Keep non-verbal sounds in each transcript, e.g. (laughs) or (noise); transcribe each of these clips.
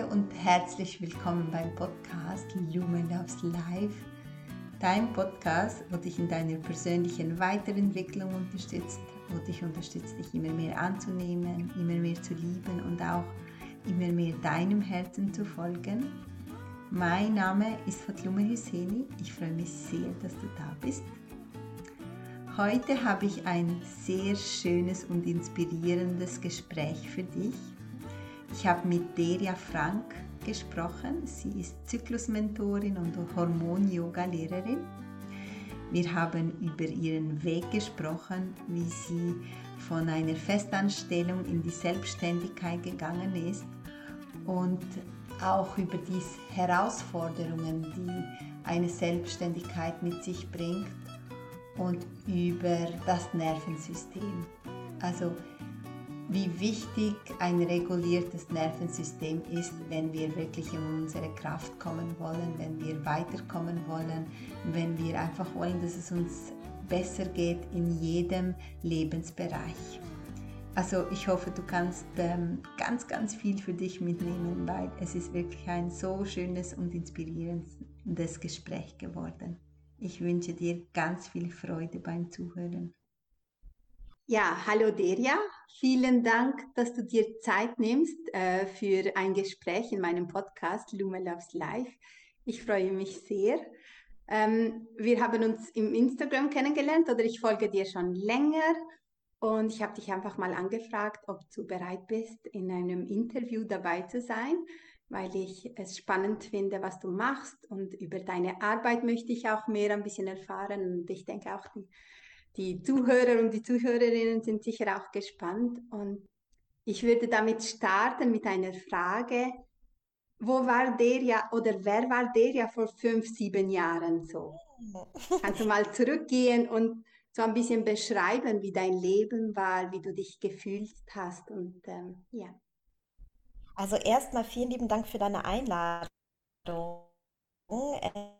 Hallo und herzlich willkommen beim Podcast Lumen Loves Life, dein Podcast, wo dich in deiner persönlichen Weiterentwicklung unterstützt, wo dich unterstützt, dich immer mehr anzunehmen, immer mehr zu lieben und auch immer mehr deinem Herzen zu folgen. Mein Name ist Fatlume Hüseni. Ich freue mich sehr, dass du da bist. Heute habe ich ein sehr schönes und inspirierendes Gespräch für dich. Ich habe mit Deria Frank gesprochen. Sie ist Zyklusmentorin und Hormon-Yoga-Lehrerin. Wir haben über ihren Weg gesprochen, wie sie von einer Festanstellung in die Selbstständigkeit gegangen ist und auch über die Herausforderungen, die eine Selbstständigkeit mit sich bringt und über das Nervensystem. Also wie wichtig ein reguliertes Nervensystem ist, wenn wir wirklich in unsere Kraft kommen wollen, wenn wir weiterkommen wollen, wenn wir einfach wollen, dass es uns besser geht in jedem Lebensbereich. Also ich hoffe, du kannst ähm, ganz, ganz viel für dich mitnehmen, weil es ist wirklich ein so schönes und inspirierendes Gespräch geworden. Ich wünsche dir ganz viel Freude beim Zuhören. Ja, hallo Deria. Vielen Dank, dass du dir Zeit nimmst äh, für ein Gespräch in meinem Podcast Lume Loves Life. Ich freue mich sehr. Ähm, wir haben uns im Instagram kennengelernt oder ich folge dir schon länger und ich habe dich einfach mal angefragt, ob du bereit bist, in einem Interview dabei zu sein weil ich es spannend finde, was du machst und über deine Arbeit möchte ich auch mehr ein bisschen erfahren und ich denke auch die, die Zuhörer und die Zuhörerinnen sind sicher auch gespannt und ich würde damit starten mit einer Frage. Wo war der ja oder wer war der ja vor fünf, sieben Jahren so? Kannst du mal zurückgehen und so ein bisschen beschreiben, wie dein Leben war, wie du dich gefühlt hast und ähm, ja. Also erstmal vielen lieben Dank für deine Einladung. Äh,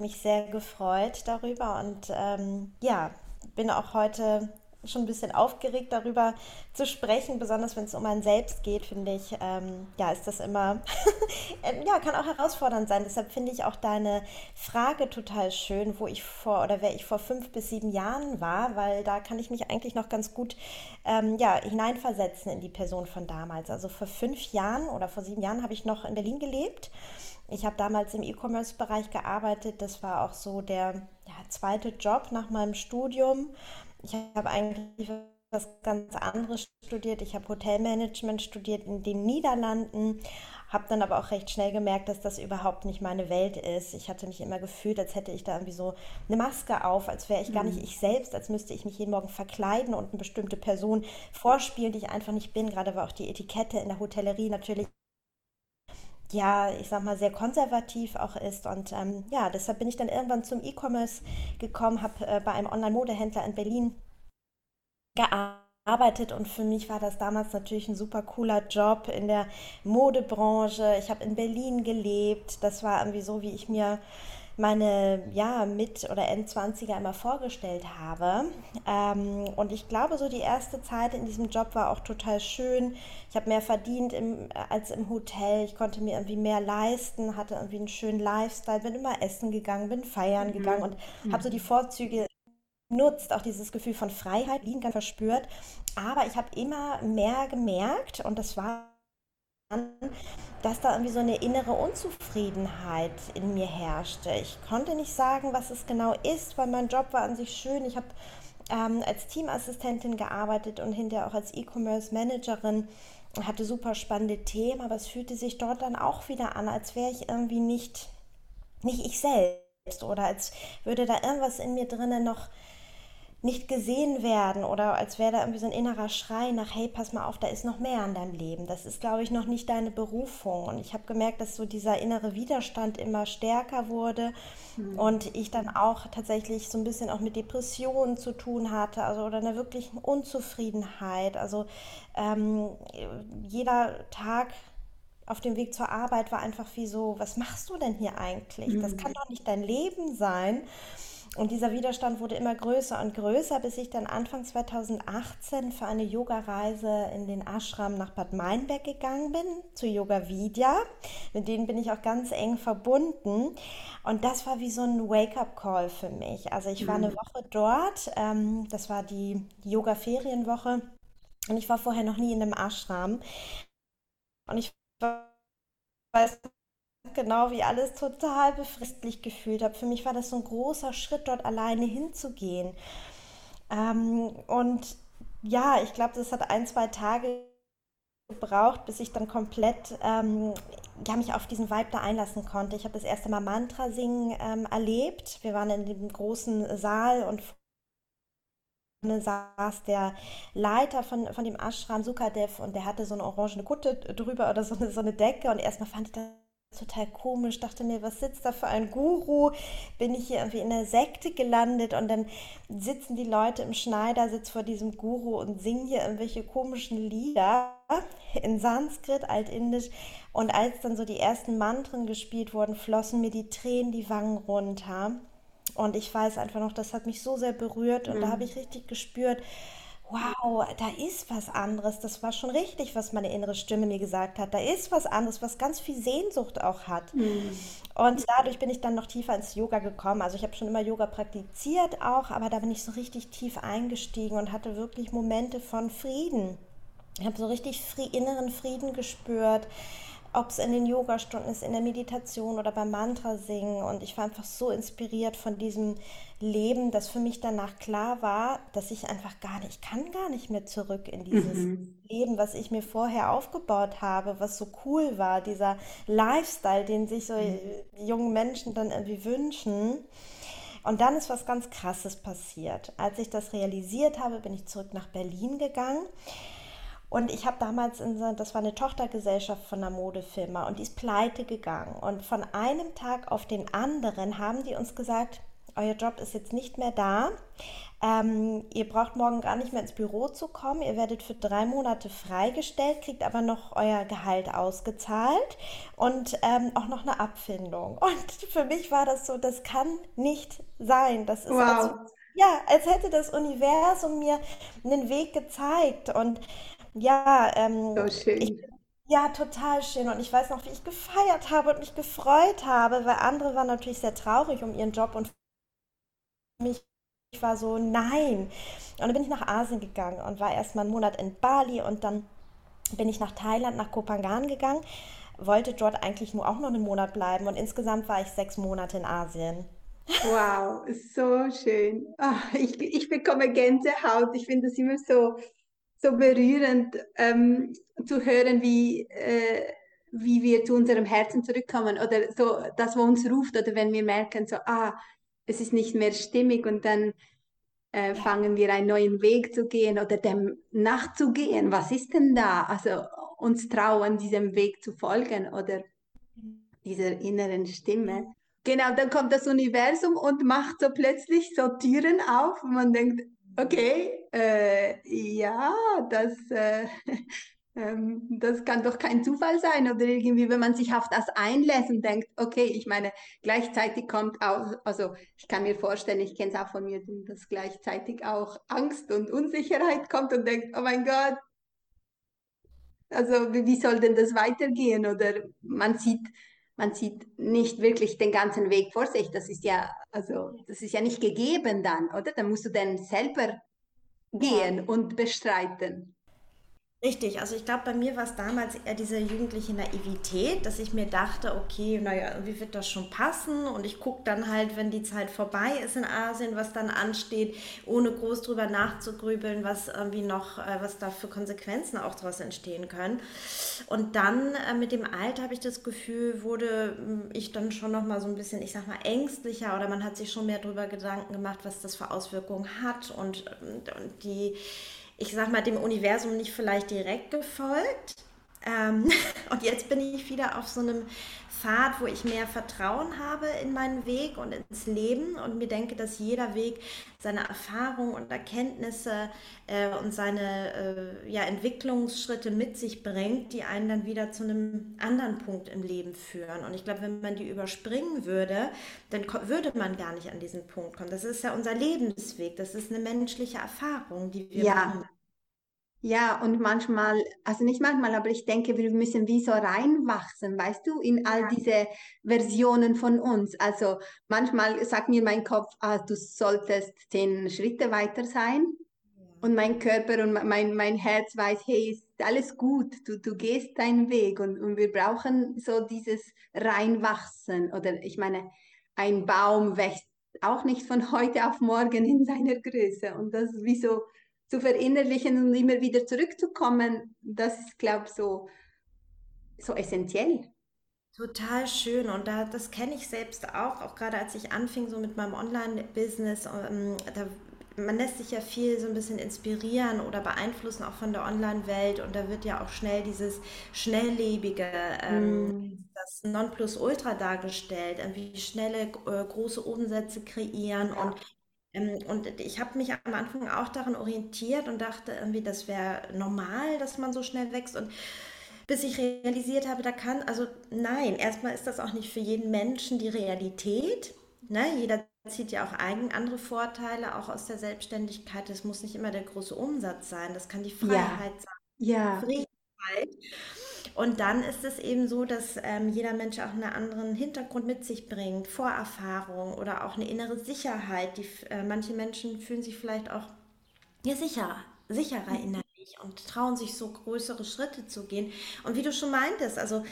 mich sehr gefreut darüber und ähm, ja, bin auch heute schon ein bisschen aufgeregt darüber zu sprechen, besonders wenn es um ein Selbst geht, finde ich, ähm, ja, ist das immer, (laughs) ähm, ja, kann auch herausfordernd sein. Deshalb finde ich auch deine Frage total schön, wo ich vor oder wer ich vor fünf bis sieben Jahren war, weil da kann ich mich eigentlich noch ganz gut, ähm, ja, hineinversetzen in die Person von damals. Also vor fünf Jahren oder vor sieben Jahren habe ich noch in Berlin gelebt. Ich habe damals im E-Commerce-Bereich gearbeitet. Das war auch so der ja, zweite Job nach meinem Studium ich habe eigentlich was ganz anderes studiert. Ich habe Hotelmanagement studiert in den Niederlanden, habe dann aber auch recht schnell gemerkt, dass das überhaupt nicht meine Welt ist. Ich hatte mich immer gefühlt, als hätte ich da irgendwie so eine Maske auf, als wäre ich gar nicht mhm. ich selbst, als müsste ich mich jeden Morgen verkleiden und eine bestimmte Person vorspielen, die ich einfach nicht bin. Gerade war auch die Etikette in der Hotellerie natürlich ja, ich sag mal, sehr konservativ auch ist. Und ähm, ja, deshalb bin ich dann irgendwann zum E-Commerce gekommen, habe äh, bei einem Online-Modehändler in Berlin gearbeitet und für mich war das damals natürlich ein super cooler Job in der Modebranche. Ich habe in Berlin gelebt. Das war irgendwie so, wie ich mir meine ja, Mit- oder Endzwanziger immer vorgestellt habe. Ähm, und ich glaube, so die erste Zeit in diesem Job war auch total schön. Ich habe mehr verdient im, als im Hotel. Ich konnte mir irgendwie mehr leisten, hatte irgendwie einen schönen Lifestyle, bin immer essen gegangen, bin feiern mhm. gegangen und mhm. habe so die Vorzüge nutzt, auch dieses Gefühl von Freiheit, Lieben verspürt. Aber ich habe immer mehr gemerkt, und das war dass da irgendwie so eine innere Unzufriedenheit in mir herrschte. Ich konnte nicht sagen, was es genau ist, weil mein Job war an sich schön. Ich habe ähm, als Teamassistentin gearbeitet und hinterher auch als E-Commerce-Managerin hatte super spannende Themen, aber es fühlte sich dort dann auch wieder an, als wäre ich irgendwie nicht, nicht ich selbst oder als würde da irgendwas in mir drinnen noch nicht gesehen werden oder als wäre da irgendwie so ein innerer Schrei nach, hey, pass mal auf, da ist noch mehr an deinem Leben. Das ist, glaube ich, noch nicht deine Berufung. Und ich habe gemerkt, dass so dieser innere Widerstand immer stärker wurde mhm. und ich dann auch tatsächlich so ein bisschen auch mit Depressionen zu tun hatte, also oder einer wirklichen Unzufriedenheit. Also ähm, jeder Tag auf dem Weg zur Arbeit war einfach wie so, was machst du denn hier eigentlich? Mhm. Das kann doch nicht dein Leben sein. Und dieser Widerstand wurde immer größer und größer, bis ich dann Anfang 2018 für eine Yoga-Reise in den Ashram nach Bad Meinberg gegangen bin, zu Yoga Vidya. Mit denen bin ich auch ganz eng verbunden. Und das war wie so ein Wake-up-Call für mich. Also ich war eine mhm. Woche dort, ähm, das war die Yoga-Ferienwoche. Und ich war vorher noch nie in einem Ashram. Und ich weiß genau, wie alles total befristlich gefühlt habe. Für mich war das so ein großer Schritt, dort alleine hinzugehen. Ähm, und ja, ich glaube, das hat ein, zwei Tage gebraucht, bis ich dann komplett ähm, ja, mich auf diesen Vibe da einlassen konnte. Ich habe das erste Mal Mantra singen ähm, erlebt. Wir waren in dem großen Saal und saß der Leiter von, von dem Ashram Sukadev und der hatte so eine orangene Kutte drüber oder so eine, so eine Decke und erstmal fand ich das total komisch, dachte mir, was sitzt da für ein Guru? Bin ich hier irgendwie in der Sekte gelandet und dann sitzen die Leute im Schneidersitz vor diesem Guru und singen hier irgendwelche komischen Lieder in Sanskrit, Altindisch. Und als dann so die ersten Mantren gespielt wurden, flossen mir die Tränen die Wangen runter. Und ich weiß einfach noch, das hat mich so sehr berührt und mhm. da habe ich richtig gespürt, wow, da ist was anderes. Das war schon richtig, was meine innere Stimme mir gesagt hat. Da ist was anderes, was ganz viel Sehnsucht auch hat. Mhm. Und dadurch bin ich dann noch tiefer ins Yoga gekommen. Also ich habe schon immer Yoga praktiziert auch, aber da bin ich so richtig tief eingestiegen und hatte wirklich Momente von Frieden. Ich habe so richtig inneren Frieden gespürt ob es in den Yogastunden ist, in der Meditation oder beim Mantra singen. Und ich war einfach so inspiriert von diesem Leben, dass für mich danach klar war, dass ich einfach gar nicht, ich kann gar nicht mehr zurück in dieses mhm. Leben, was ich mir vorher aufgebaut habe, was so cool war, dieser Lifestyle, den sich so mhm. junge Menschen dann irgendwie wünschen. Und dann ist was ganz Krasses passiert. Als ich das realisiert habe, bin ich zurück nach Berlin gegangen und ich habe damals, in, das war eine Tochtergesellschaft von einer Modefirma und die ist pleite gegangen. Und von einem Tag auf den anderen haben die uns gesagt, euer Job ist jetzt nicht mehr da. Ähm, ihr braucht morgen gar nicht mehr ins Büro zu kommen. Ihr werdet für drei Monate freigestellt, kriegt aber noch euer Gehalt ausgezahlt und ähm, auch noch eine Abfindung. (laughs) Und für mich war das so, das kann nicht sein. Das ist wow. also, ja, als hätte das Universum mir einen Weg gezeigt. Und ja, ähm, so schön. Ich, ja, total schön. Und ich weiß noch, wie ich gefeiert habe und mich gefreut habe, weil andere waren natürlich sehr traurig um ihren Job und mich ich war so, nein. Und dann bin ich nach Asien gegangen und war erst mal einen Monat in Bali und dann bin ich nach Thailand, nach Kopangan gegangen, wollte dort eigentlich nur auch noch einen Monat bleiben und insgesamt war ich sechs Monate in Asien. Wow, so schön. Ach, ich, ich bekomme Gänsehaut. Ich finde das immer so, so berührend ähm, zu hören, wie, äh, wie wir zu unserem Herzen zurückkommen oder so das, was uns ruft oder wenn wir merken, so, ah, es ist nicht mehr stimmig und dann äh, fangen wir einen neuen Weg zu gehen oder dem nachzugehen. Was ist denn da? Also uns trauen, diesem Weg zu folgen oder dieser inneren Stimme. Genau, dann kommt das Universum und macht so plötzlich so Türen auf und man denkt, Okay, äh, ja, das, äh, (laughs) ähm, das kann doch kein Zufall sein oder irgendwie, wenn man sich auf das einlässt und denkt, okay, ich meine, gleichzeitig kommt auch, also ich kann mir vorstellen, ich kenne es auch von mir, dass gleichzeitig auch Angst und Unsicherheit kommt und denkt, oh mein Gott, also wie soll denn das weitergehen? Oder man sieht, man sieht nicht wirklich den ganzen Weg vor sich. Das ist ja, also, das ist ja nicht gegeben dann, oder? Dann musst du dann selber gehen und bestreiten. Richtig, also ich glaube, bei mir war es damals eher diese jugendliche Naivität, dass ich mir dachte, okay, naja, wie wird das schon passen? Und ich gucke dann halt, wenn die Zeit vorbei ist in Asien, was dann ansteht, ohne groß drüber nachzugrübeln, was irgendwie noch, äh, was da für Konsequenzen auch daraus entstehen können. Und dann äh, mit dem Alter habe ich das Gefühl, wurde hm, ich dann schon nochmal so ein bisschen, ich sag mal, ängstlicher oder man hat sich schon mehr darüber Gedanken gemacht, was das für Auswirkungen hat und, und die ich sag mal, dem Universum nicht vielleicht direkt gefolgt. Ähm, (laughs) und jetzt bin ich wieder auf so einem Pfad, wo ich mehr Vertrauen habe in meinen Weg und ins Leben und mir denke, dass jeder Weg seine Erfahrungen und Erkenntnisse äh, und seine äh, ja, Entwicklungsschritte mit sich bringt, die einen dann wieder zu einem anderen Punkt im Leben führen. Und ich glaube, wenn man die überspringen würde, dann würde man gar nicht an diesen Punkt kommen. Das ist ja unser Lebensweg, das ist eine menschliche Erfahrung, die wir Ja, machen. Ja, und manchmal, also nicht manchmal, aber ich denke, wir müssen wie so reinwachsen, weißt du, in all diese Versionen von uns. Also manchmal sagt mir mein Kopf, ah, du solltest zehn Schritte weiter sein. Und mein Körper und mein, mein Herz weiß, hey, ist alles gut, du, du gehst deinen Weg und, und wir brauchen so dieses Reinwachsen. Oder ich meine, ein Baum wächst auch nicht von heute auf morgen in seiner Größe. Und das wie so zu verinnerlichen und immer wieder zurückzukommen, das ist, glaube ich, so, so essentiell. Total schön. Und da, das kenne ich selbst auch, auch gerade als ich anfing so mit meinem Online-Business, ähm, da, man lässt sich ja viel so ein bisschen inspirieren oder beeinflussen auch von der Online-Welt und da wird ja auch schnell dieses schnelllebige, ähm, Mm, das Nonplusultra dargestellt, irgendwie schnelle, äh, große Umsätze kreieren und ja, ähm, und ich habe mich am Anfang auch daran orientiert und dachte irgendwie, das wäre normal, dass man so schnell wächst. Und bis ich realisiert habe, da kann, also nein, erstmal ist das auch nicht für jeden Menschen die Realität. Ne? Jeder zieht ja auch eigen andere Vorteile, auch aus der Selbstständigkeit. Das muss nicht immer der große Umsatz sein, das kann die ja, Freiheit sein, ja, Freiheit. Und dann ist es eben so, dass ähm, jeder Mensch auch einen anderen Hintergrund mit sich bringt, Vorerfahrung oder auch eine innere Sicherheit. Die, äh, manche Menschen fühlen sich vielleicht auch ja, sicher, sicherer innerlich und trauen sich so größere Schritte zu gehen. Und wie du schon meintest, also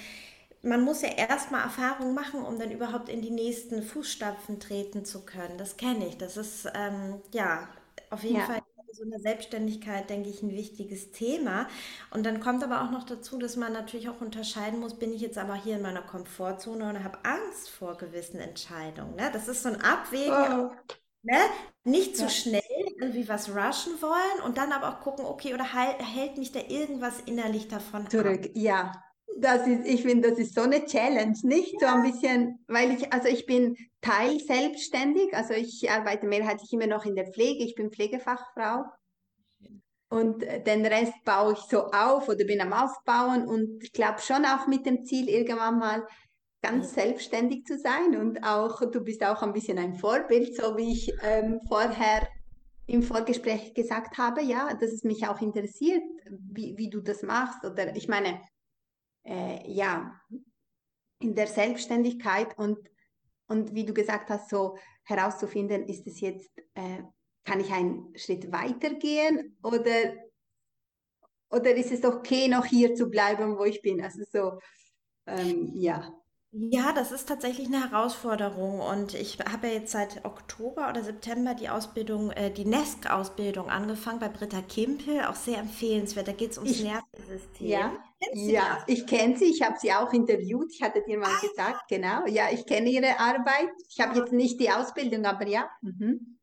man muss ja erstmal Erfahrung machen, um dann überhaupt in die nächsten Fußstapfen treten zu können. Das kenne ich. Das ist ähm, ja auf jeden Fall in so einer Selbstständigkeit, denke ich, ein wichtiges Thema. Und dann kommt aber auch noch dazu, dass man natürlich auch unterscheiden muss, bin ich jetzt aber hier in meiner Komfortzone und habe Angst vor gewissen Entscheidungen. Ne? Das ist so ein Abwägen oh, Ne? Nicht zu ja, schnell irgendwie was rushen wollen und dann aber auch gucken, okay, oder halt, hält mich da irgendwas innerlich davon ab? zurück, ja. Das ist, ich finde, das ist so eine Challenge, nicht? So ein bisschen, weil ich, also ich bin teilselbstständig, also ich arbeite mehrheitlich immer noch in der Pflege, ich bin Pflegefachfrau. Und den Rest baue ich so auf oder bin am Aufbauen und ich glaube schon auch mit dem Ziel, irgendwann mal ganz selbstständig zu sein und auch, du bist auch ein bisschen ein Vorbild, so wie ich ähm, vorher im Vorgespräch gesagt habe, ja, dass es mich auch interessiert, wie, wie du das machst oder ich meine, äh, ja, in der Selbstständigkeit und, und wie du gesagt hast, so herauszufinden, ist es jetzt, äh, kann ich einen Schritt weiter gehen oder, oder ist es okay, noch hier zu bleiben, wo ich bin? Also so, ähm, ja. Ja, das ist tatsächlich eine Herausforderung und ich habe ja jetzt seit Oktober oder September die Ausbildung, äh, die NESC-Ausbildung angefangen bei Britta Kimpel, auch sehr empfehlenswert. Da geht es ums Ich, Nervensystem. ja, ja, ich kenne sie, ich habe sie auch interviewt, ich hatte dir mal gesagt, genau, ja, ich kenne ihre Arbeit. Ich habe jetzt nicht die Ausbildung, aber ja. Mhm.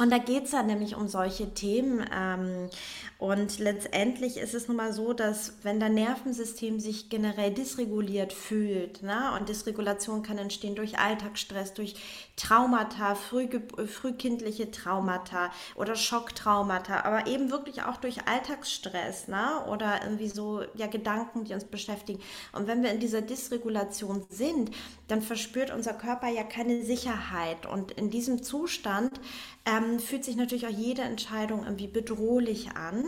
Und da geht es dann nämlich um solche Themen. Ähm, und letztendlich ist es nun mal so, dass wenn dein Nervensystem sich generell dysreguliert fühlt, ne, und Dysregulation kann entstehen durch Alltagsstress, durch Traumata, frühkindliche Traumata oder Schocktraumata, aber eben wirklich auch durch Alltagsstress, ne, oder irgendwie so ja, Gedanken, die uns beschäftigen. Und wenn wir in dieser Dysregulation sind, dann verspürt unser Körper ja keine Sicherheit. Und in diesem Zustand ähm, fühlt sich natürlich auch jede Entscheidung irgendwie bedrohlich an.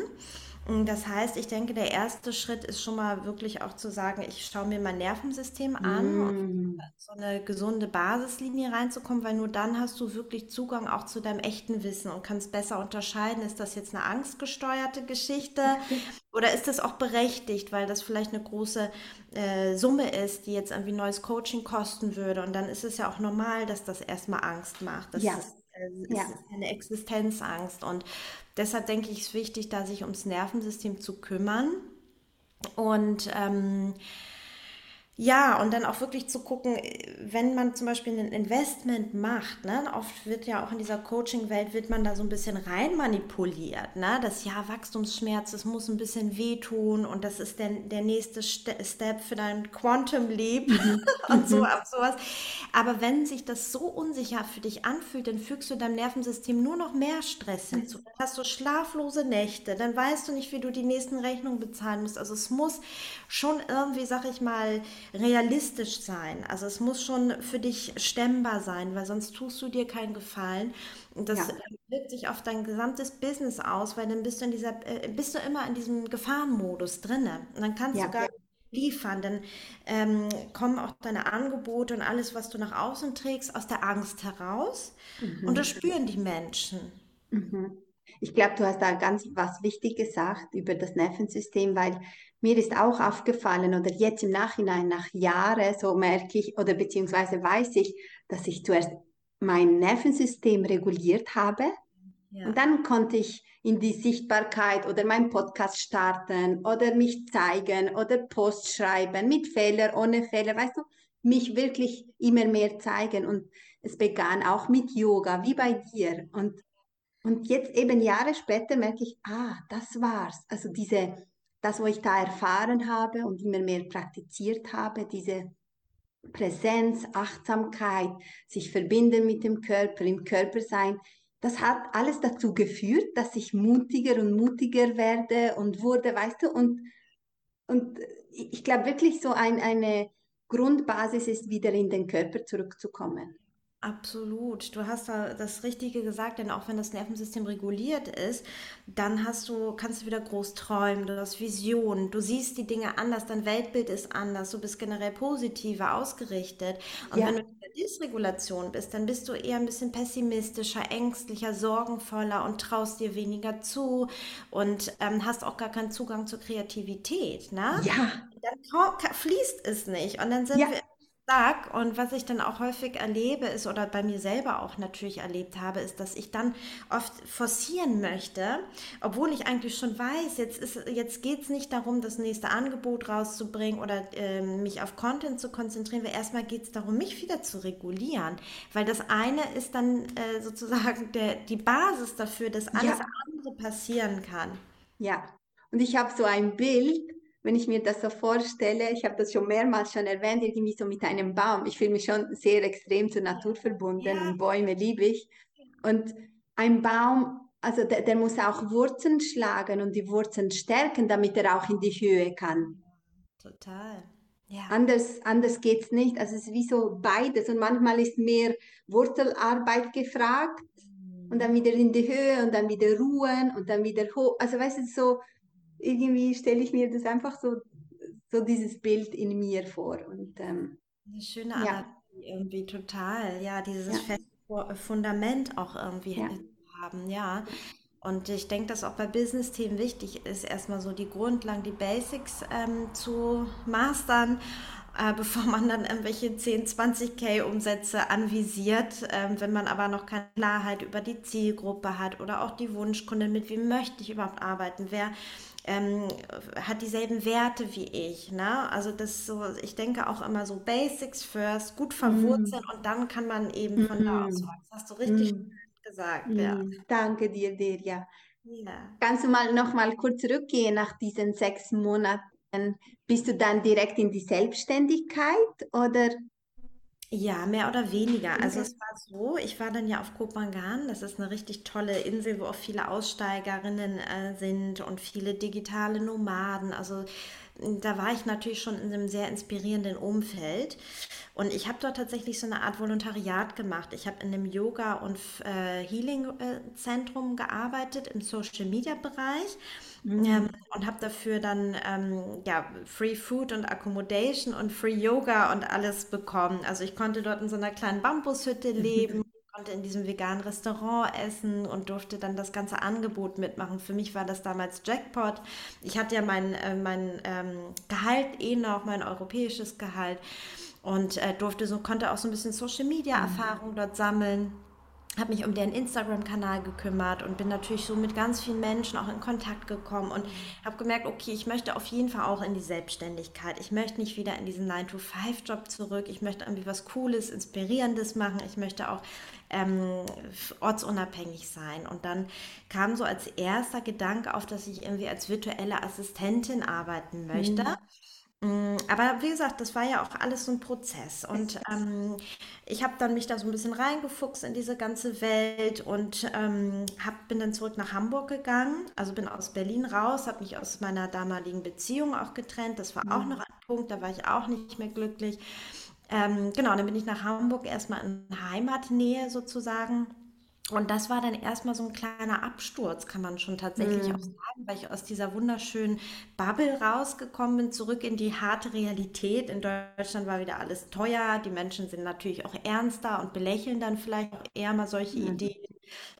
Das heißt, ich denke, der erste Schritt ist schon mal wirklich auch zu sagen, ich schaue mir mein Nervensystem an Mm, so eine gesunde Basislinie reinzukommen, weil nur dann hast du wirklich Zugang auch zu deinem echten Wissen und kannst besser unterscheiden, ist das jetzt eine angstgesteuerte Geschichte (laughs) oder ist das auch berechtigt, weil das vielleicht eine große äh, Summe ist, die jetzt irgendwie neues Coaching kosten würde. Und dann ist es ja auch normal, dass das erstmal Angst macht. Das ja, ist, es ja, ist eine Existenzangst. Und deshalb denke ich, es ist wichtig, da sich ums Nervensystem zu kümmern. Und ähm, Ja, und dann auch wirklich zu gucken, wenn man zum Beispiel ein Investment macht, ne, oft wird ja auch in dieser Coaching-Welt, wird man da so ein bisschen rein manipuliert, ne, das ja Wachstumsschmerz, es muss ein bisschen wehtun und das ist der, der nächste Step für dein Quantum Leap mhm. (laughs) und so, mhm. sowas. Aber wenn sich das so unsicher für dich anfühlt, dann fügst du deinem Nervensystem nur noch mehr Stress hinzu. Dann hast du schlaflose Nächte, dann weißt du nicht, wie du die nächsten Rechnungen bezahlen musst. Also es muss schon irgendwie, sag ich mal, realistisch sein. Also es muss schon für dich stemmbar sein, weil sonst tust du dir keinen Gefallen. Und das ja. wirkt sich auf dein gesamtes Business aus, weil dann bist du in dieser, äh, bist du immer in diesem Gefahrenmodus drinne. Und dann kannst ja. du gar liefern, dann ähm, kommen auch deine Angebote und alles, was du nach außen trägst, aus der Angst heraus. Mhm. Und das spüren die Menschen. Mhm. Ich glaube, du hast da ganz was Wichtiges gesagt über das Nervensystem, weil mir ist auch aufgefallen oder jetzt im Nachhinein, nach Jahren, so merke ich oder beziehungsweise weiß ich, dass ich zuerst mein Nervensystem reguliert habe. Ja. und dann konnte ich in die Sichtbarkeit oder meinen Podcast starten oder mich zeigen oder Post schreiben mit Fehler, ohne Fehler, weißt du, mich wirklich immer mehr zeigen. Und es begann auch mit Yoga, wie bei dir. Und und jetzt eben Jahre später merke ich, ah, das war's. Also diese das, was ich da erfahren habe und immer mehr praktiziert habe, diese Präsenz, Achtsamkeit, sich verbinden mit dem Körper, im Körper sein, das hat alles dazu geführt, dass ich mutiger und mutiger werde und wurde, weißt du, und, und ich glaube wirklich so ein, eine Grundbasis ist, wieder in den Körper zurückzukommen. Absolut. Du hast da das Richtige gesagt, denn auch wenn das Nervensystem reguliert ist, dann hast du, kannst du wieder groß träumen, du hast Visionen, du siehst die Dinge anders, dein Weltbild ist anders, du bist generell positiver ausgerichtet. Und ja. wenn du in der Dysregulation bist, dann bist du eher ein bisschen pessimistischer, ängstlicher, sorgenvoller und traust dir weniger zu und ähm, hast auch gar keinen Zugang zur Kreativität. Ne? Ja. Dann fließt es nicht. Und dann sind ja. wir sag und was ich dann auch häufig erlebe ist oder bei mir selber auch natürlich erlebt habe, ist, dass ich dann oft forcieren möchte, obwohl ich eigentlich schon weiß, jetzt ist jetzt geht es nicht darum, das nächste Angebot rauszubringen oder äh, mich auf Content zu konzentrieren, weil erstmal geht es darum, mich wieder zu regulieren, weil das eine ist dann äh, sozusagen der, die Basis dafür, dass alles ja. andere passieren kann. Ja, und ich habe so ein Bild, wenn ich mir das so vorstelle, ich habe das schon mehrmals schon erwähnt, irgendwie so mit einem Baum. Ich fühle mich schon sehr extrem zur Natur verbunden ja. und Bäume liebe ich. Und ein Baum, also der, der, muss auch Wurzeln schlagen und die Wurzeln stärken, damit er auch in die Höhe kann. Total. Ja. Anders, anders geht es nicht. Also es ist wie so beides. Und manchmal ist mehr Wurzelarbeit gefragt und dann wieder in die Höhe und dann wieder ruhen und dann wieder hoch. Also weißt du, so irgendwie stelle ich mir das einfach so, so dieses Bild in mir vor. Und, ähm, Eine schöne Analogie ja. irgendwie total. Ja, dieses ja. feste Fundament auch irgendwie ja. haben, ja. Und ich denke, dass auch bei Business-Themen wichtig ist, erstmal so die Grundlagen, die Basics ähm, zu mastern, äh, (laughs) bevor man dann irgendwelche 10, 20k Umsätze anvisiert. Ähm, wenn man aber noch keine Klarheit über die Zielgruppe hat oder auch die Wunschkunden, mit wem möchte ich überhaupt arbeiten, wer ähm, hat dieselben Werte wie ich. Ne? Also das so, ich denke auch immer so Basics first, gut verwurzeln mm. und dann kann man eben von mm. da aus wachsen. Das hast du richtig mm. gesagt. Ja. Mm. Danke dir, Delia. Ja. Kannst du mal noch mal kurz zurückgehen nach diesen sechs Monaten? Bist du dann direkt in die Selbstständigkeit oder ja, mehr oder weniger. Also es war so, ich war dann ja auf Kopangan, das ist eine richtig tolle Insel, wo auch viele Aussteigerinnen äh, sind und viele digitale Nomaden. Also da war ich natürlich schon in einem sehr inspirierenden Umfeld. Und ich habe dort tatsächlich so eine Art Volontariat gemacht. Ich habe in einem Yoga- und äh, Healing-Zentrum gearbeitet im Social-Media-Bereich. Mhm. Und habe dafür dann ähm, ja, Free Food und Accommodation und Free Yoga und alles bekommen. Also ich konnte dort in so einer kleinen Bambushütte leben, (laughs) konnte in diesem veganen Restaurant essen und durfte dann das ganze Angebot mitmachen. Für mich war das damals Jackpot. Ich hatte ja mein, äh, mein ähm, Gehalt eh noch, mein europäisches Gehalt und äh, durfte so, konnte auch so ein bisschen Social Media Erfahrung mhm. dort sammeln habe mich um deren Instagram-Kanal gekümmert und bin natürlich so mit ganz vielen Menschen auch in Kontakt gekommen und habe gemerkt, okay, ich möchte auf jeden Fall auch in die Selbstständigkeit. Ich möchte nicht wieder in diesen 9-to-5-Job zurück. Ich möchte irgendwie was Cooles, Inspirierendes machen. Ich möchte auch ähm, ortsunabhängig sein. Und dann kam so als erster Gedanke auf, dass ich irgendwie als virtuelle Assistentin arbeiten möchte. Mhm. Mm, aber wie gesagt, das war ja auch alles so ein Prozess. Und ähm, ich habe dann mich da so ein bisschen reingefuchst in diese ganze Welt und ähm, hab, bin dann zurück nach Hamburg gegangen. Also bin aus Berlin raus, habe mich aus meiner damaligen Beziehung auch getrennt. Das war auch mhm. noch ein Punkt, da war ich auch nicht mehr glücklich. Ähm, genau, dann bin ich nach Hamburg erstmal in Heimatnähe sozusagen und das war dann erstmal so ein kleiner Absturz, kann man schon tatsächlich auch Mhm. sagen, weil ich aus dieser wunderschönen Bubble rausgekommen bin, zurück in die harte Realität. In Deutschland war wieder alles teuer, die Menschen sind natürlich auch ernster und belächeln dann vielleicht auch eher mal solche Mhm. Ideen.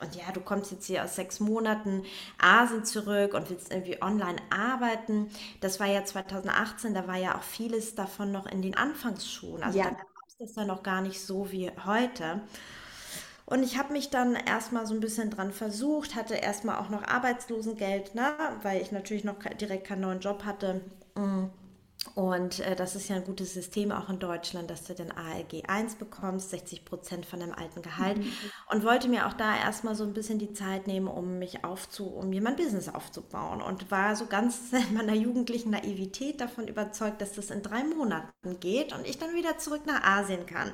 Und ja, du kommst jetzt hier aus sechs Monaten Asien zurück und willst irgendwie online arbeiten. Das war ja 2018, da war ja auch vieles davon noch in den Anfangsschuhen. Also da Ja. gab es das ja noch gar nicht so wie heute. Und ich habe mich dann erstmal so ein bisschen dran versucht, hatte erstmal auch noch Arbeitslosengeld, ne, weil ich natürlich noch direkt keinen neuen Job hatte. Und äh, das ist ja ein gutes System auch in Deutschland, dass du den ALG 1 bekommst, 60 Prozent von deinem alten Gehalt. Mhm. Und wollte mir auch da erstmal so ein bisschen die Zeit nehmen, um mich aufzu, um mir mein Business aufzubauen. Und war so ganz (laughs) in meiner jugendlichen Naivität davon überzeugt, dass das in drei Monaten geht und ich dann wieder zurück nach Asien kann.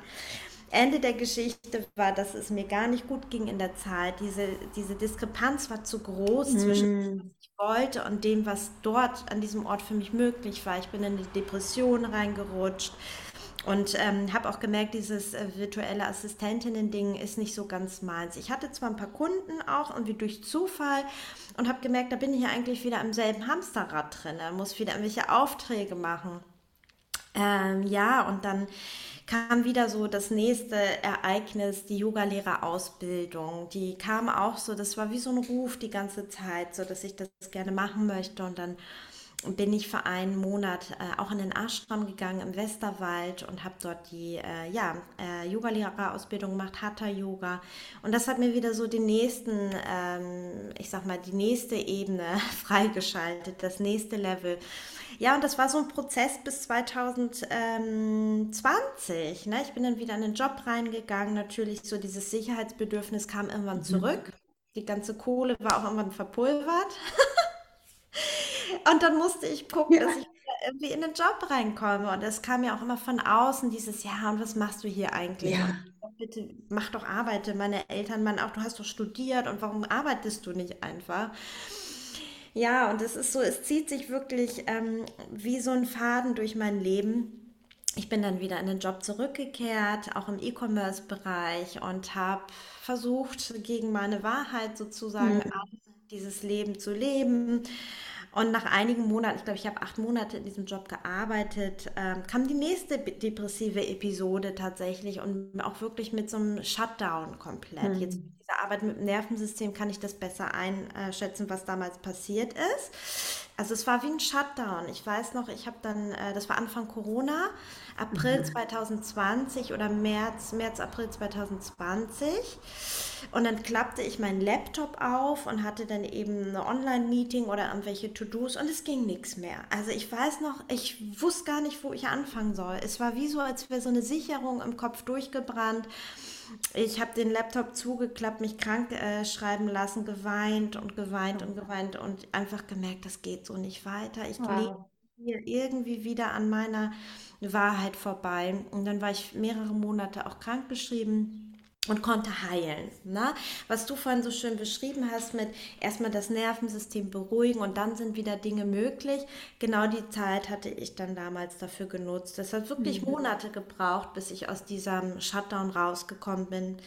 Ende der Geschichte war, dass es mir gar nicht gut ging in der Zeit. Diese, diese Diskrepanz war zu groß zwischen dem, was Mhm. ich wollte und dem, was dort an diesem Ort für mich möglich war. Ich bin in eine Depression reingerutscht und ähm, habe auch gemerkt, dieses äh, virtuelle Assistentinnen-Ding ist nicht so ganz meins. Ich hatte zwar ein paar Kunden auch irgendwie durch Zufall und habe gemerkt, da bin ich ja eigentlich wieder im selben Hamsterrad drin, muss wieder irgendwelche Aufträge machen. Ähm, ja, und dann kam wieder so das nächste Ereignis, die Yogalehrerausbildung. Die kam auch so, das war wie so ein Ruf die ganze Zeit, so dass ich das gerne machen möchte. Und dann bin ich für einen Monat äh, auch in den Ashram gegangen im Westerwald und habe dort die äh, ja, äh, Yogalehrerausbildung gemacht, Hatha Yoga. Und das hat mir wieder so den nächsten, ähm, ich sag mal, die nächste Ebene (laughs) freigeschaltet, das nächste Level. Ja, und das war so ein Prozess bis 2020. Ne? Ich bin dann wieder in den Job reingegangen. Natürlich so dieses Sicherheitsbedürfnis kam irgendwann Mhm. zurück. Die ganze Kohle war auch irgendwann verpulvert. (laughs) Und dann musste ich gucken, dass Ja. ich wieder irgendwie in den Job reinkomme. Und es kam ja auch immer von außen dieses, ja, und was machst du hier eigentlich? Ja. bitte mach doch Arbeite. Meine Eltern meinen auch, du hast doch studiert und warum arbeitest du nicht einfach? Ja, und es ist so, es zieht sich wirklich ähm, wie so ein Faden durch mein Leben. Ich bin dann wieder in den Job zurückgekehrt, auch im E-Commerce-Bereich und habe versucht, gegen meine Wahrheit sozusagen Mhm. dieses Leben zu leben. Und nach einigen Monaten, ich glaube, ich habe acht Monate in diesem Job gearbeitet, ähm, kam die nächste depressive Episode tatsächlich und auch wirklich mit so einem Shutdown komplett. Jetzt mit Mhm. dieser Arbeit mit dem Nervensystem kann ich das besser einschätzen, was damals passiert ist. Also es war wie ein Shutdown. Ich weiß noch, ich habe dann, äh, das war Anfang Corona, April Mhm. 2020 oder März, März, April 2020. Und dann klappte ich meinen Laptop auf und hatte dann eben eine Online-Meeting oder irgendwelche To-Dos und es ging nichts mehr. Also ich weiß noch, ich wusste gar nicht, wo ich anfangen soll. Es war wie so, als wäre so eine Sicherung im Kopf durchgebrannt. Ich habe den Laptop zugeklappt, mich krank äh, schreiben lassen, geweint und geweint und geweint und einfach gemerkt, das geht so nicht weiter. Ich lebe Wow. hier irgendwie wieder an meiner Wahrheit vorbei. Und dann war ich mehrere Monate auch krankgeschrieben und konnte heilen. Ne? Was du vorhin so schön beschrieben hast mit erstmal das Nervensystem beruhigen und dann sind wieder Dinge möglich. Genau die Zeit hatte ich dann damals dafür genutzt. Das hat wirklich Mhm. Monate gebraucht, bis ich aus diesem Shutdown rausgekommen bin.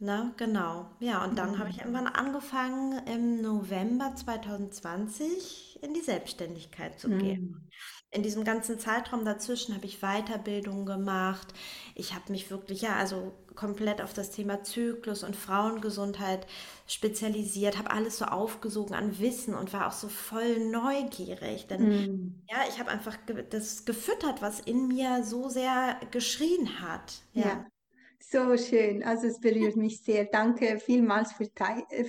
Ne? Genau. Ja, und dann habe ich Mhm. irgendwann angefangen, im November 2020 in die Selbstständigkeit zu gehen. In diesem ganzen Zeitraum dazwischen habe ich Weiterbildungen gemacht. Ich habe mich wirklich, ja, also komplett auf das Thema Zyklus und Frauengesundheit spezialisiert, habe alles so aufgesogen an Wissen und war auch so voll neugierig. Denn Mhm. ja, ich habe einfach das gefüttert, was in mir so sehr geschrien hat. Ja. Ja. So schön. Also es berührt mich sehr. Danke vielmals für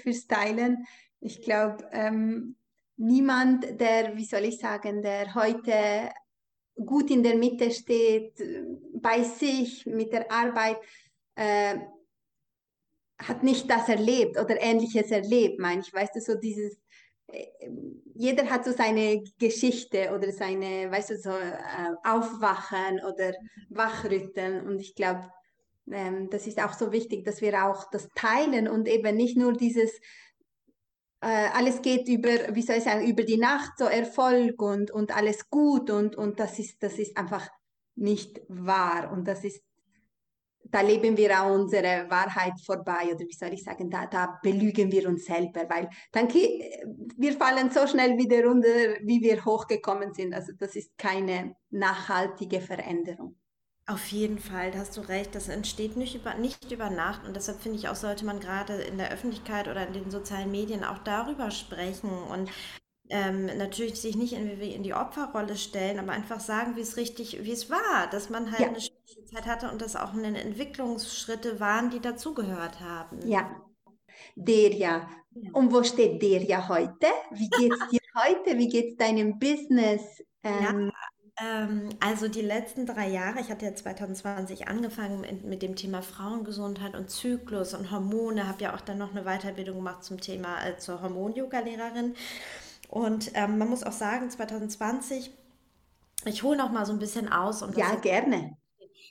fürs Teilen. Ich glaube, ähm, niemand, der, wie soll ich sagen, der heute gut in der Mitte steht, bei sich, mit der Arbeit, äh, hat nicht das erlebt oder Ähnliches erlebt, meine ich. Weißt du, so dieses, äh, jeder hat so seine Geschichte oder seine, weißt du, so äh, Aufwachen oder Wachrütteln. Und ich glaube, ähm, das ist auch so wichtig, dass wir auch das teilen und eben nicht nur dieses, äh, alles geht über, wie soll ich sagen, über die Nacht, so Erfolg und, und alles gut und, und das ist, das ist einfach nicht wahr und das ist da leben wir auch unsere Wahrheit vorbei oder wie soll ich sagen, da, da belügen wir uns selber, weil dann wir fallen so schnell wieder runter, wie wir hochgekommen sind. Also das ist keine nachhaltige Veränderung. Auf jeden Fall, da hast du recht. Das entsteht nicht über, nicht über Nacht und deshalb finde ich auch, sollte man gerade in der Öffentlichkeit oder in den sozialen Medien auch darüber sprechen und ähm, natürlich sich nicht in, in die Opferrolle stellen, aber einfach sagen, wie es richtig, wie es war, dass man halt ja. eine schwierige Zeit hatte und dass auch eine Entwicklungsschritte waren, die dazugehört haben. Ja, der ja. Und wo steht der ja heute? Wie geht es dir heute? Wie geht es deinem Business? Ähm, ja, ähm, also die letzten drei Jahre, ich hatte ja 2020 angefangen mit, mit dem Thema Frauengesundheit und Zyklus und Hormone, habe ja auch dann noch eine Weiterbildung gemacht zum Thema äh, zur Hormon-Yoga-Lehrerin. Und ähm, man muss auch sagen, 2020, ich hole noch mal so ein bisschen aus. Und ja, gerne.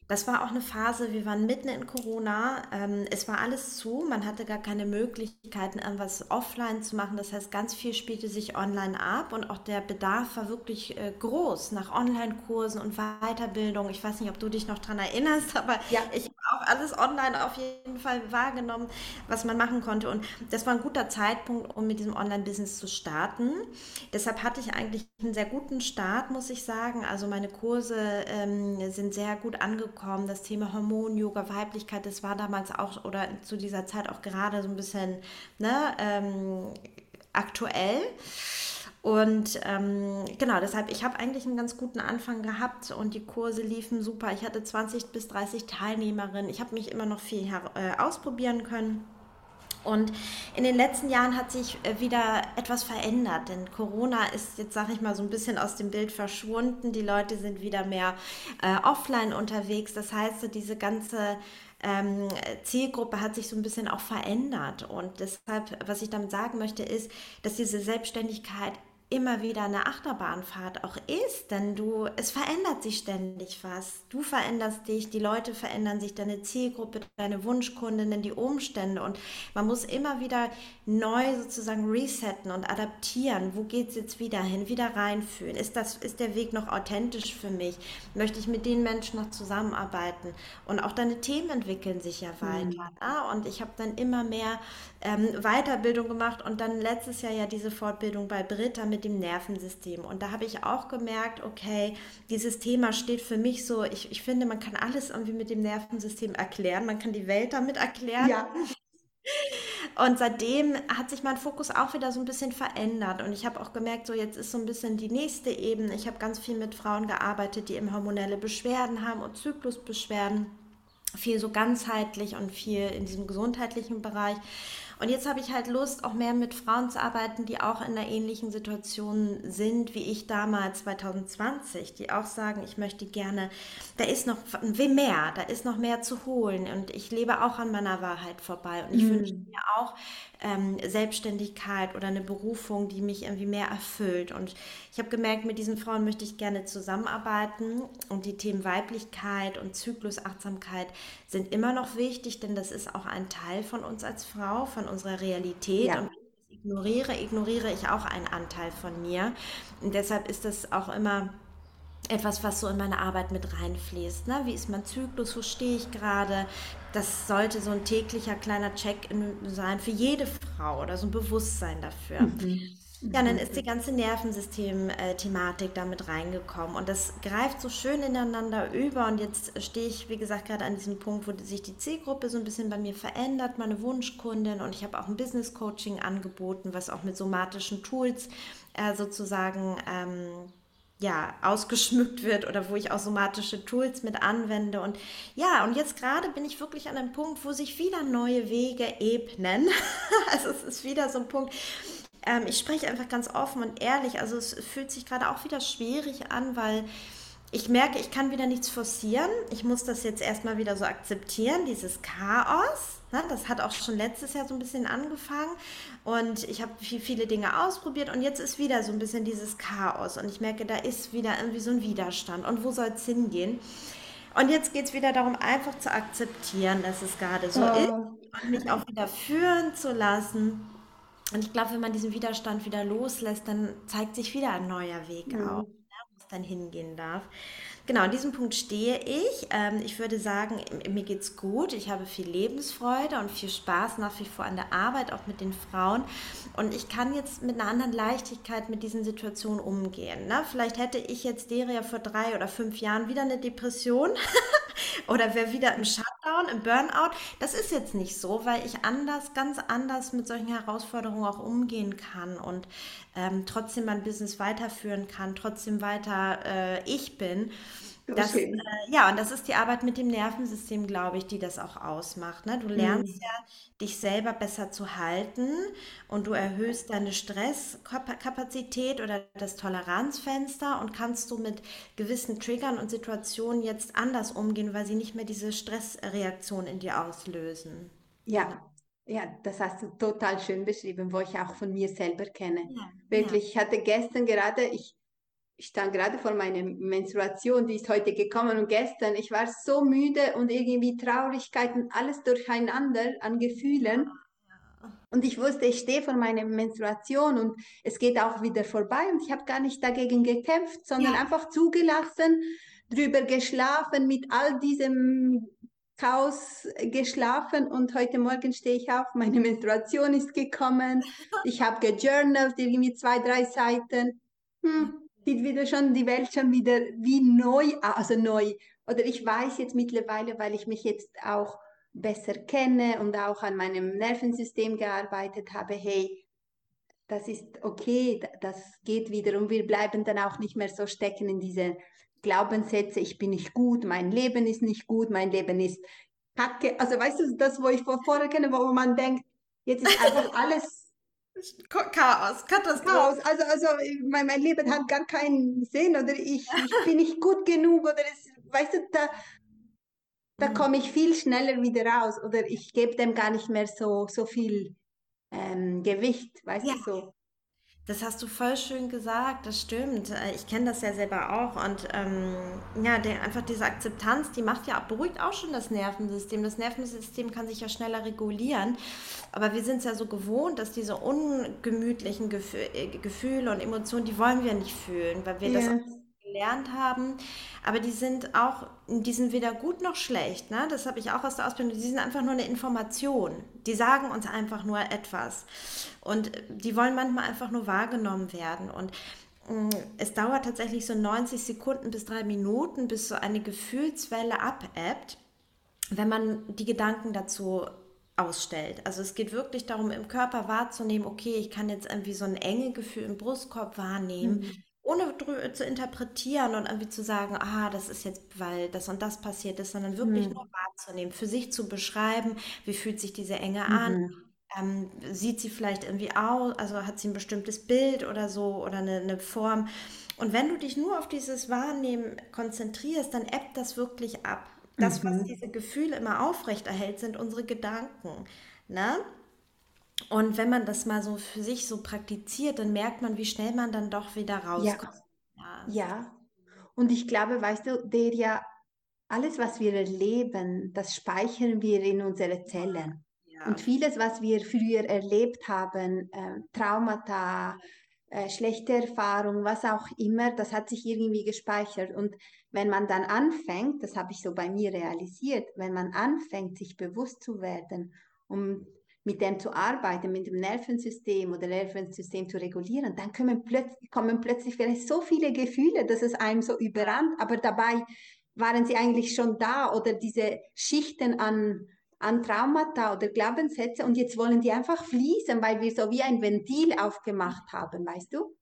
Das war auch eine Phase, wir waren mitten in Corona, ähm, es war alles zu, man hatte gar keine Möglichkeiten, irgendwas offline zu machen. Das heißt, ganz viel spielte sich online ab und auch der Bedarf war wirklich äh, groß nach Online-Kursen und Weiterbildung. Ich weiß nicht, ob du dich noch daran erinnerst, (laughs) aber ja. ich habe auch alles online auf jeden Fall wahrgenommen, was man machen konnte. Und das war ein guter Zeitpunkt, um mit diesem Online-Business zu starten. Deshalb hatte ich eigentlich einen sehr guten Start, muss ich sagen. Also meine Kurse ähm, sind sehr gut angekommen angekommen. Das Thema Hormon, Yoga, Weiblichkeit, das war damals auch oder zu dieser Zeit auch gerade so ein bisschen ne, ähm, aktuell. Und ähm, genau, deshalb, ich habe eigentlich einen ganz guten Anfang gehabt und die Kurse liefen super. Ich hatte 20 bis 30 Teilnehmerinnen. Ich habe mich immer noch viel äh, ausprobieren können. Und in den letzten Jahren hat sich äh, wieder etwas verändert, denn Corona ist jetzt, sage ich mal, so ein bisschen aus dem Bild verschwunden. Die Leute sind wieder mehr äh, offline unterwegs. Das heißt, diese ganze ähm, Zielgruppe hat sich so ein bisschen auch verändert. Und deshalb, was ich damit sagen möchte, ist, dass diese Selbstständigkeit immer wieder eine Achterbahnfahrt auch ist, denn du, es verändert sich ständig was. Du veränderst dich, die Leute verändern sich, deine Zielgruppe, deine Wunschkundinnen, die Umstände und man muss immer wieder neu sozusagen resetten und adaptieren. Wo geht es jetzt wieder hin? Wieder reinfühlen. Ist, das, ist der Weg noch authentisch für mich? Möchte ich mit den Menschen noch zusammenarbeiten? Und auch deine Themen entwickeln sich ja weiter. Mhm. Ne? Und ich habe dann immer mehr ähm, Weiterbildung gemacht und dann letztes Jahr ja diese Fortbildung bei Britta mit dem Nervensystem. Und da habe ich auch gemerkt, okay, dieses Thema steht für mich so, ich, ich finde, man kann alles irgendwie mit dem Nervensystem erklären, man kann die Welt damit erklären. Ja. Und seitdem hat sich mein Fokus auch wieder so ein bisschen verändert. Und ich habe auch gemerkt, so jetzt ist so ein bisschen die nächste Ebene. Ich habe ganz viel mit Frauen gearbeitet, die eben hormonelle Beschwerden haben und Zyklusbeschwerden. Viel so ganzheitlich und viel in diesem gesundheitlichen Bereich. Und jetzt habe ich halt Lust, auch mehr mit Frauen zu arbeiten, die auch in einer ähnlichen Situation sind wie ich damals 2020, die auch sagen, ich möchte gerne, da ist noch mehr, da ist noch mehr zu holen und ich lebe auch an meiner Wahrheit vorbei und ich mhm. wünsche mir auch ähm, Selbstständigkeit oder eine Berufung, die mich irgendwie mehr erfüllt. Und ich habe gemerkt, mit diesen Frauen möchte ich gerne zusammenarbeiten und die Themen Weiblichkeit und Zyklusachtsamkeit sind immer noch wichtig, denn das ist auch ein Teil von uns als Frau, von unserer Realität. Ja. Und ignoriere, ignoriere ich auch einen Anteil von mir. Und deshalb ist das auch immer etwas, was so in meine Arbeit mit reinfließt. Ne? Wie ist mein Zyklus? Wo stehe ich gerade? Das sollte so ein täglicher kleiner Check sein für jede Frau oder so ein Bewusstsein dafür. Mhm. Ja, dann ist die ganze Nervensystem-Thematik damit reingekommen und das greift so schön ineinander über und jetzt stehe ich, wie gesagt, gerade an diesem Punkt, wo sich die Zielgruppe so ein bisschen bei mir verändert, meine Wunschkundin und ich habe auch ein Business-Coaching angeboten, was auch mit somatischen Tools äh, sozusagen ähm, ja, ausgeschmückt wird oder wo ich auch somatische Tools mit anwende. Und ja, und jetzt gerade bin ich wirklich an einem Punkt, wo sich wieder neue Wege ebnen. (laughs) also es ist wieder so ein Punkt. Ähm, ich spreche einfach ganz offen und ehrlich. Also es fühlt sich gerade auch wieder schwierig an, weil ich merke, ich kann wieder nichts forcieren. Ich muss das jetzt erstmal wieder so akzeptieren, dieses Chaos. Ne? Das hat auch schon letztes Jahr so ein bisschen angefangen. Und ich habe viel, viele Dinge ausprobiert und jetzt ist wieder so ein bisschen dieses Chaos. Und ich merke, da ist wieder irgendwie so ein Widerstand. Und wo soll es hingehen? Und jetzt geht es wieder darum, einfach zu akzeptieren, dass es gerade so oh. ist und mich auch wieder führen zu lassen. Und ich glaube, wenn man diesen Widerstand wieder loslässt, dann zeigt sich wieder ein neuer Weg mhm. auf dann hingehen darf. Genau, an diesem Punkt stehe ich. Ähm, ich würde sagen, mir geht's gut. Ich habe viel Lebensfreude und viel Spaß nach wie vor an der Arbeit, auch mit den Frauen. Und ich kann jetzt mit einer anderen Leichtigkeit mit diesen Situationen umgehen. Ne? Vielleicht hätte ich jetzt Deria vor drei oder fünf Jahren wieder eine Depression (laughs) oder wäre wieder im Shutdown, im Burnout. Das ist jetzt nicht so, weil ich anders, ganz anders mit solchen Herausforderungen auch umgehen kann und ähm, trotzdem mein Business weiterführen kann, trotzdem weiter äh, ich bin. Das, äh, ja, und das ist die Arbeit mit dem Nervensystem, glaube ich, die das auch ausmacht. Ne? Du lernst mhm. ja, dich selber besser zu halten und du erhöhst deine Stresskapazität oder das Toleranzfenster und kannst du mit gewissen Triggern und Situationen jetzt anders umgehen, weil sie nicht mehr diese Stressreaktion in dir auslösen. Ja, ja, das hast du total schön beschrieben, wo ich auch von mir selber kenne. Ja, Wirklich, ja. ich hatte gestern gerade, ich ich stand gerade vor meiner Menstruation, die ist heute gekommen und gestern, ich war so müde und irgendwie Traurigkeit und alles durcheinander an Gefühlen. Und ich wusste, ich stehe vor meiner Menstruation und es geht auch wieder vorbei und ich habe gar nicht dagegen gekämpft, sondern ja. einfach zugelassen, drüber geschlafen, mit all diesem Chaos geschlafen und heute Morgen stehe ich auf, meine Menstruation ist gekommen, (laughs) ich habe gejournalt, irgendwie zwei, drei Seiten. Hm, sieht wieder schon die Welt schon wieder wie neu, also neu. Oder ich weiß jetzt mittlerweile, weil ich mich jetzt auch besser kenne und auch an meinem Nervensystem gearbeitet habe, hey, das ist okay, das geht wieder und wir bleiben dann auch nicht mehr so stecken in diese Glaubenssätze, ich bin nicht gut, mein Leben ist nicht gut, mein Leben ist kacke. Also weißt du, das, wo ich vorher kenne, wo man denkt, jetzt ist einfach (laughs) alles Chaos, Katastrophe. Chaos. Also, also mein, mein Leben hat gar keinen Sinn oder ich, ich bin nicht gut genug oder es, weißt du, da, da komme ich viel schneller wieder raus oder ich gebe dem gar nicht mehr so, so viel ähm, Gewicht, weißt ja. du so. Das hast du voll schön gesagt, das stimmt. Äh, ich kenne das ja selber auch. Und ähm, ja, der, einfach diese Akzeptanz, die macht ja, beruhigt auch schon das Nervensystem. Das Nervensystem kann sich ja schneller regulieren. Aber wir sind es ja so gewohnt, dass diese ungemütlichen äh, Gefühle und Emotionen, die wollen wir nicht fühlen, weil wir yeah. das gelernt haben. Aber die sind auch, die sind weder gut noch schlecht. Ne? Das habe ich auch aus der Ausbildung. Die sind einfach nur eine Information. Die sagen uns einfach nur etwas. Und die wollen manchmal einfach nur wahrgenommen werden. Und mm, es dauert tatsächlich so 90 Sekunden bis drei Minuten, bis so eine Gefühlswelle abebbt, wenn man die Gedanken dazu ausstellt. Also es geht wirklich darum, im Körper wahrzunehmen, okay, ich kann jetzt irgendwie so ein enge Gefühl im Brustkorb wahrnehmen. Mhm ohne zu interpretieren und irgendwie zu sagen, ah, das ist jetzt, weil das und das passiert ist, sondern wirklich mhm. nur wahrzunehmen, für sich zu beschreiben, wie fühlt sich diese Enge mhm. an, ähm, sieht sie vielleicht irgendwie aus, also hat sie ein bestimmtes Bild oder so oder eine, eine Form. Und wenn du dich nur auf dieses Wahrnehmen konzentrierst, dann ebbt das wirklich ab. Das, mhm. was diese Gefühle immer aufrechterhält, sind unsere Gedanken. Ne? Und wenn man das mal so für sich so praktiziert, dann merkt man, wie schnell man dann doch wieder rauskommt. Ja, ja. und ich glaube, weißt du, der ja, alles, was wir erleben, das speichern wir in unsere Zellen. Ja. Und vieles, was wir früher erlebt haben, äh, Traumata, äh, schlechte Erfahrungen, was auch immer, das hat sich irgendwie gespeichert. Und wenn man dann anfängt, das habe ich so bei mir realisiert, wenn man anfängt, sich bewusst zu werden, um mit dem zu arbeiten, mit dem Nervensystem oder Nervensystem zu regulieren, dann kommen plötzlich, kommen plötzlich vielleicht so viele Gefühle, dass es einem so überrannt, aber dabei waren sie eigentlich schon da oder diese Schichten an, an Traumata oder Glaubenssätze und jetzt wollen die einfach fließen, weil wir so wie ein Ventil aufgemacht haben, weißt du?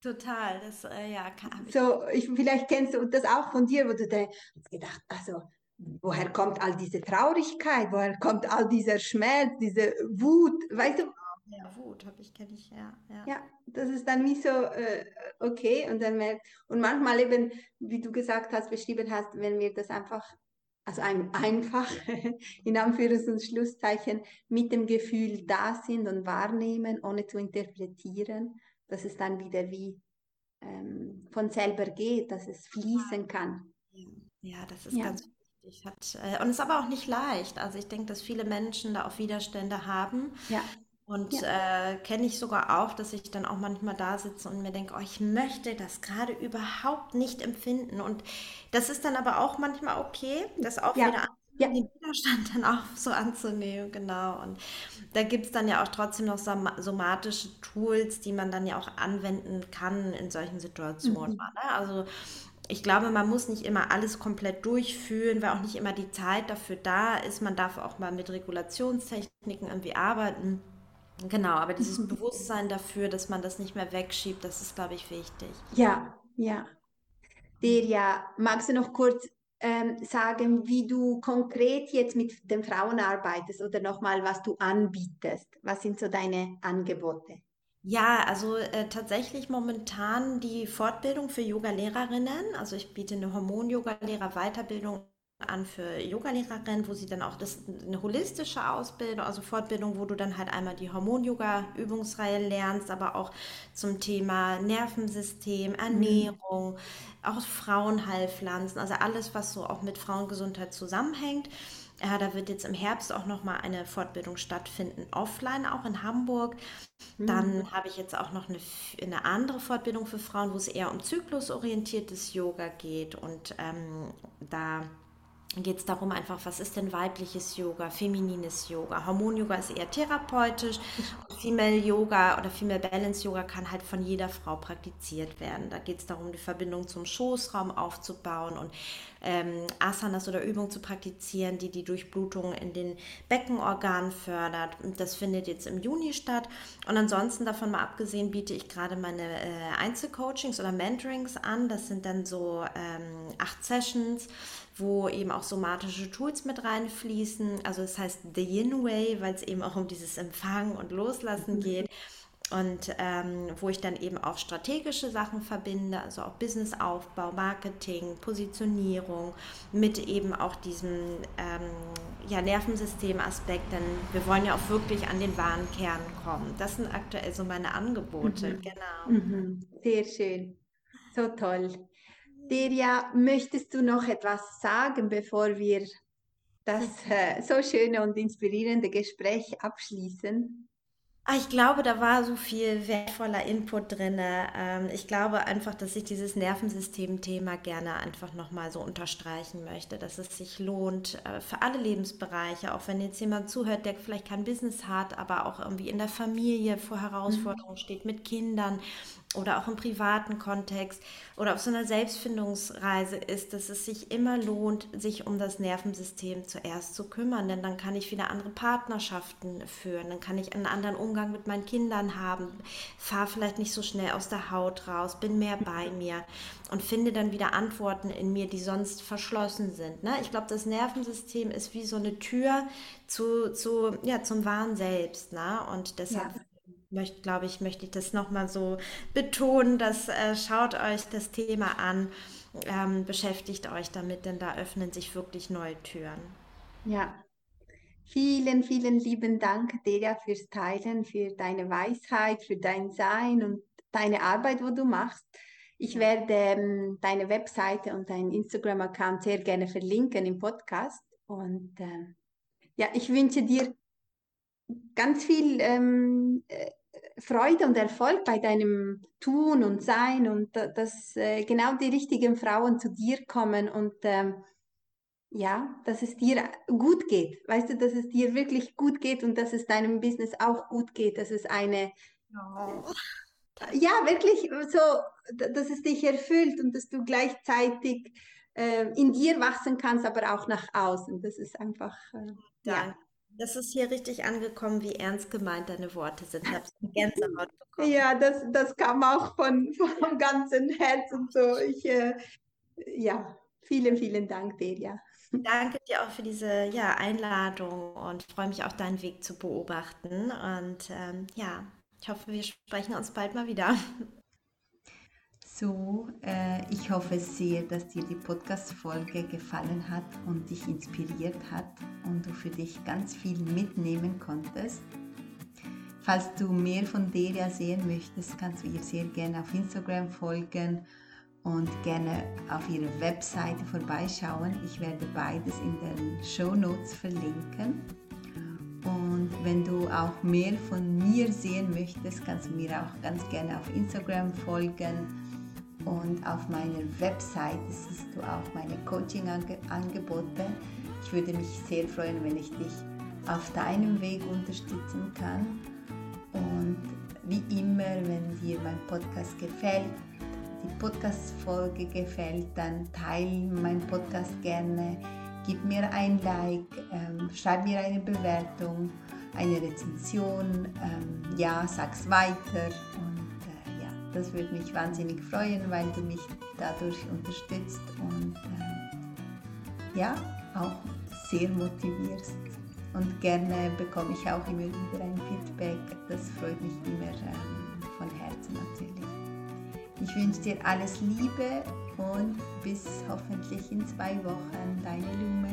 Total, das, äh, ja, kann, ich. So, ich, vielleicht kennst du das auch von dir, wo du dir gedacht, also, woher kommt all diese Traurigkeit, woher kommt all dieser Schmerz, diese Wut, weißt du? Ja, Wut habe ich, kenne ich, ja, ja. Ja, das ist dann wie so, äh, okay, und dann merkt, und manchmal eben, wie du gesagt hast, beschrieben hast, wenn wir das einfach also ein, einfach (laughs) in Anführungs- und Schlusszeichen mit dem Gefühl da sind und wahrnehmen, ohne zu interpretieren, dass es dann wieder wie ähm, von selber geht, dass es fließen kann. Ja, das ist ja. ganz wichtig. Hat, äh, und es ist aber auch nicht leicht. Also ich denke, dass viele Menschen da auch Widerstände haben. Ja. Und ja. äh, kenne ich sogar auch, dass ich dann auch manchmal da sitze und mir denke, oh, ich möchte das gerade überhaupt nicht empfinden. Und das ist dann aber auch manchmal okay, das auch ja. wieder ja. den Widerstand dann (laughs) auch so anzunehmen, genau. Und da gibt es dann ja auch trotzdem noch somatische Tools, die man dann ja auch anwenden kann in solchen Situationen. Mhm. Ne? Also ich glaube, man muss nicht immer alles komplett durchführen, weil auch nicht immer die Zeit dafür da ist. Man darf auch mal mit Regulationstechniken irgendwie arbeiten. Genau, aber dieses. (laughs) Bewusstsein dafür, dass man das nicht mehr wegschiebt, das ist, glaube ich, wichtig. Ja, ja. Delia, magst du noch kurz ähm, sagen, wie du konkret jetzt mit den Frauen arbeitest oder nochmal, was du anbietest? Was sind so deine Angebote? Ja, also äh, tatsächlich momentan die Fortbildung für Yoga-Lehrerinnen. Also ich biete eine Hormon-Yoga-Lehrer-Weiterbildung an für Yogalehrerinnen, wo sie dann auch das eine holistische Ausbildung, also Fortbildung, wo du dann halt einmal die Hormon-Yoga-Übungsreihe lernst, aber auch zum Thema Nervensystem, Ernährung, mhm. auch Frauenheilpflanzen, also alles, was so auch mit Frauengesundheit zusammenhängt. Ja, da wird jetzt im Herbst auch noch mal eine Fortbildung stattfinden, offline auch in Hamburg. Dann mhm. habe ich jetzt auch noch eine, eine andere Fortbildung für Frauen, wo es eher um zyklusorientiertes Yoga geht und ähm, da geht es darum einfach, was ist denn weibliches Yoga, feminines Yoga. Hormon-Yoga ist eher therapeutisch. Female Yoga oder Female Balance Yoga kann halt von jeder Frau praktiziert werden. Da geht es darum, die Verbindung zum Schoßraum aufzubauen und ähm, Asanas oder Übungen zu praktizieren, die die Durchblutung in den Beckenorganen fördert. Das findet jetzt im Juni statt. Und ansonsten davon mal abgesehen biete ich gerade meine äh, Einzelcoachings oder Mentorings an. Das sind dann so ähm, acht Sessions wo eben auch somatische Tools mit reinfließen. Also es das heißt The Yin Way, weil es eben auch um dieses Empfangen und Loslassen mhm. geht. Und ähm, wo ich dann eben auch strategische Sachen verbinde, also auch Businessaufbau, Marketing, Positionierung mit eben auch diesem ähm, ja, Nervensystemaspekt, denn wir wollen ja auch wirklich an den wahren Kern kommen. Das sind aktuell so meine Angebote, mhm. genau. Mhm. Sehr schön, so toll. Deria, möchtest du noch etwas sagen, bevor wir das äh, so schöne und inspirierende Gespräch abschließen? Ah, ich glaube, da war so viel wertvoller Input drin. Ähm, ich glaube einfach, dass ich dieses Nervensystem-Thema gerne einfach nochmal so unterstreichen möchte, dass es sich lohnt äh, für alle Lebensbereiche, auch wenn jetzt jemand zuhört, der vielleicht kein Business hat, aber auch irgendwie in der Familie vor Herausforderungen mhm. steht mit Kindern oder auch im privaten Kontext oder auf so einer Selbstfindungsreise ist, dass es sich immer lohnt, sich um das Nervensystem zuerst zu kümmern, denn dann kann ich wieder andere Partnerschaften führen, dann kann ich einen anderen Umgang mit meinen Kindern haben, fahre vielleicht nicht so schnell aus der Haut raus, bin mehr bei mir und finde dann wieder Antworten in mir, die sonst verschlossen sind. Ne? Ich glaube, das Nervensystem ist wie so eine Tür zu, zu, ja, zum wahren Selbst. Ne? Und deshalb ja möchte, glaube ich, möchte ich das nochmal so betonen, dass äh, schaut euch das Thema an, ähm, beschäftigt euch damit, denn da öffnen sich wirklich neue Türen. Ja. Vielen, vielen lieben Dank, Delia, fürs Teilen, für deine Weisheit, für dein Sein und deine Arbeit, wo du machst. Ich werde ähm, deine Webseite und deinen Instagram-Account sehr gerne verlinken im Podcast. Und ähm, ja, ich wünsche dir ganz viel ähm, äh, Freude und Erfolg bei deinem Tun und Sein und dass äh, genau die richtigen Frauen zu dir kommen und ähm, ja, dass es dir gut geht. Weißt du, dass es dir wirklich gut geht und dass es deinem Business auch gut geht, dass es eine, oh. ja, wirklich so, dass es dich erfüllt und dass du gleichzeitig äh, in dir wachsen kannst, aber auch nach außen. Das ist einfach, äh, ja. Das ist hier richtig angekommen, wie ernst gemeint deine Worte sind. Ich habe Gänsehaut bekommen. Ja, das, das kam auch von, vom ganzen Herzen so. Ich, äh, ja, vielen, vielen Dank ja. Danke dir auch für diese ja, Einladung und freue mich auch, deinen Weg zu beobachten. Und ähm, ja, ich hoffe, wir sprechen uns bald mal wieder. So, äh, ich hoffe sehr, dass dir die Podcast-Folge gefallen hat und dich inspiriert hat und du für dich ganz viel mitnehmen konntest. Falls du mehr von Delia sehen möchtest, kannst du ihr sehr gerne auf Instagram folgen und gerne auf ihre Webseite vorbeischauen. Ich werde beides in den Show Notes verlinken. Und wenn du auch mehr von mir sehen möchtest, kannst du mir auch ganz gerne auf Instagram folgen und auf meiner Website siehst du auch meine Coaching-Angebote. Ich würde mich sehr freuen, wenn ich dich auf deinem Weg unterstützen kann. Und wie immer, wenn dir mein Podcast gefällt, die Podcast-Folge gefällt, dann teile meinen Podcast gerne, gib mir ein Like, ähm, schreib mir eine Bewertung, eine Rezension, ähm, ja, sag's weiter. Und das würde mich wahnsinnig freuen, weil du mich dadurch unterstützt und äh, ja, auch sehr motivierst. Und gerne bekomme ich auch immer wieder ein Feedback. Das freut mich immer ähm, von Herzen natürlich. Ich wünsche dir alles Liebe und bis hoffentlich in zwei Wochen. Deine Lume.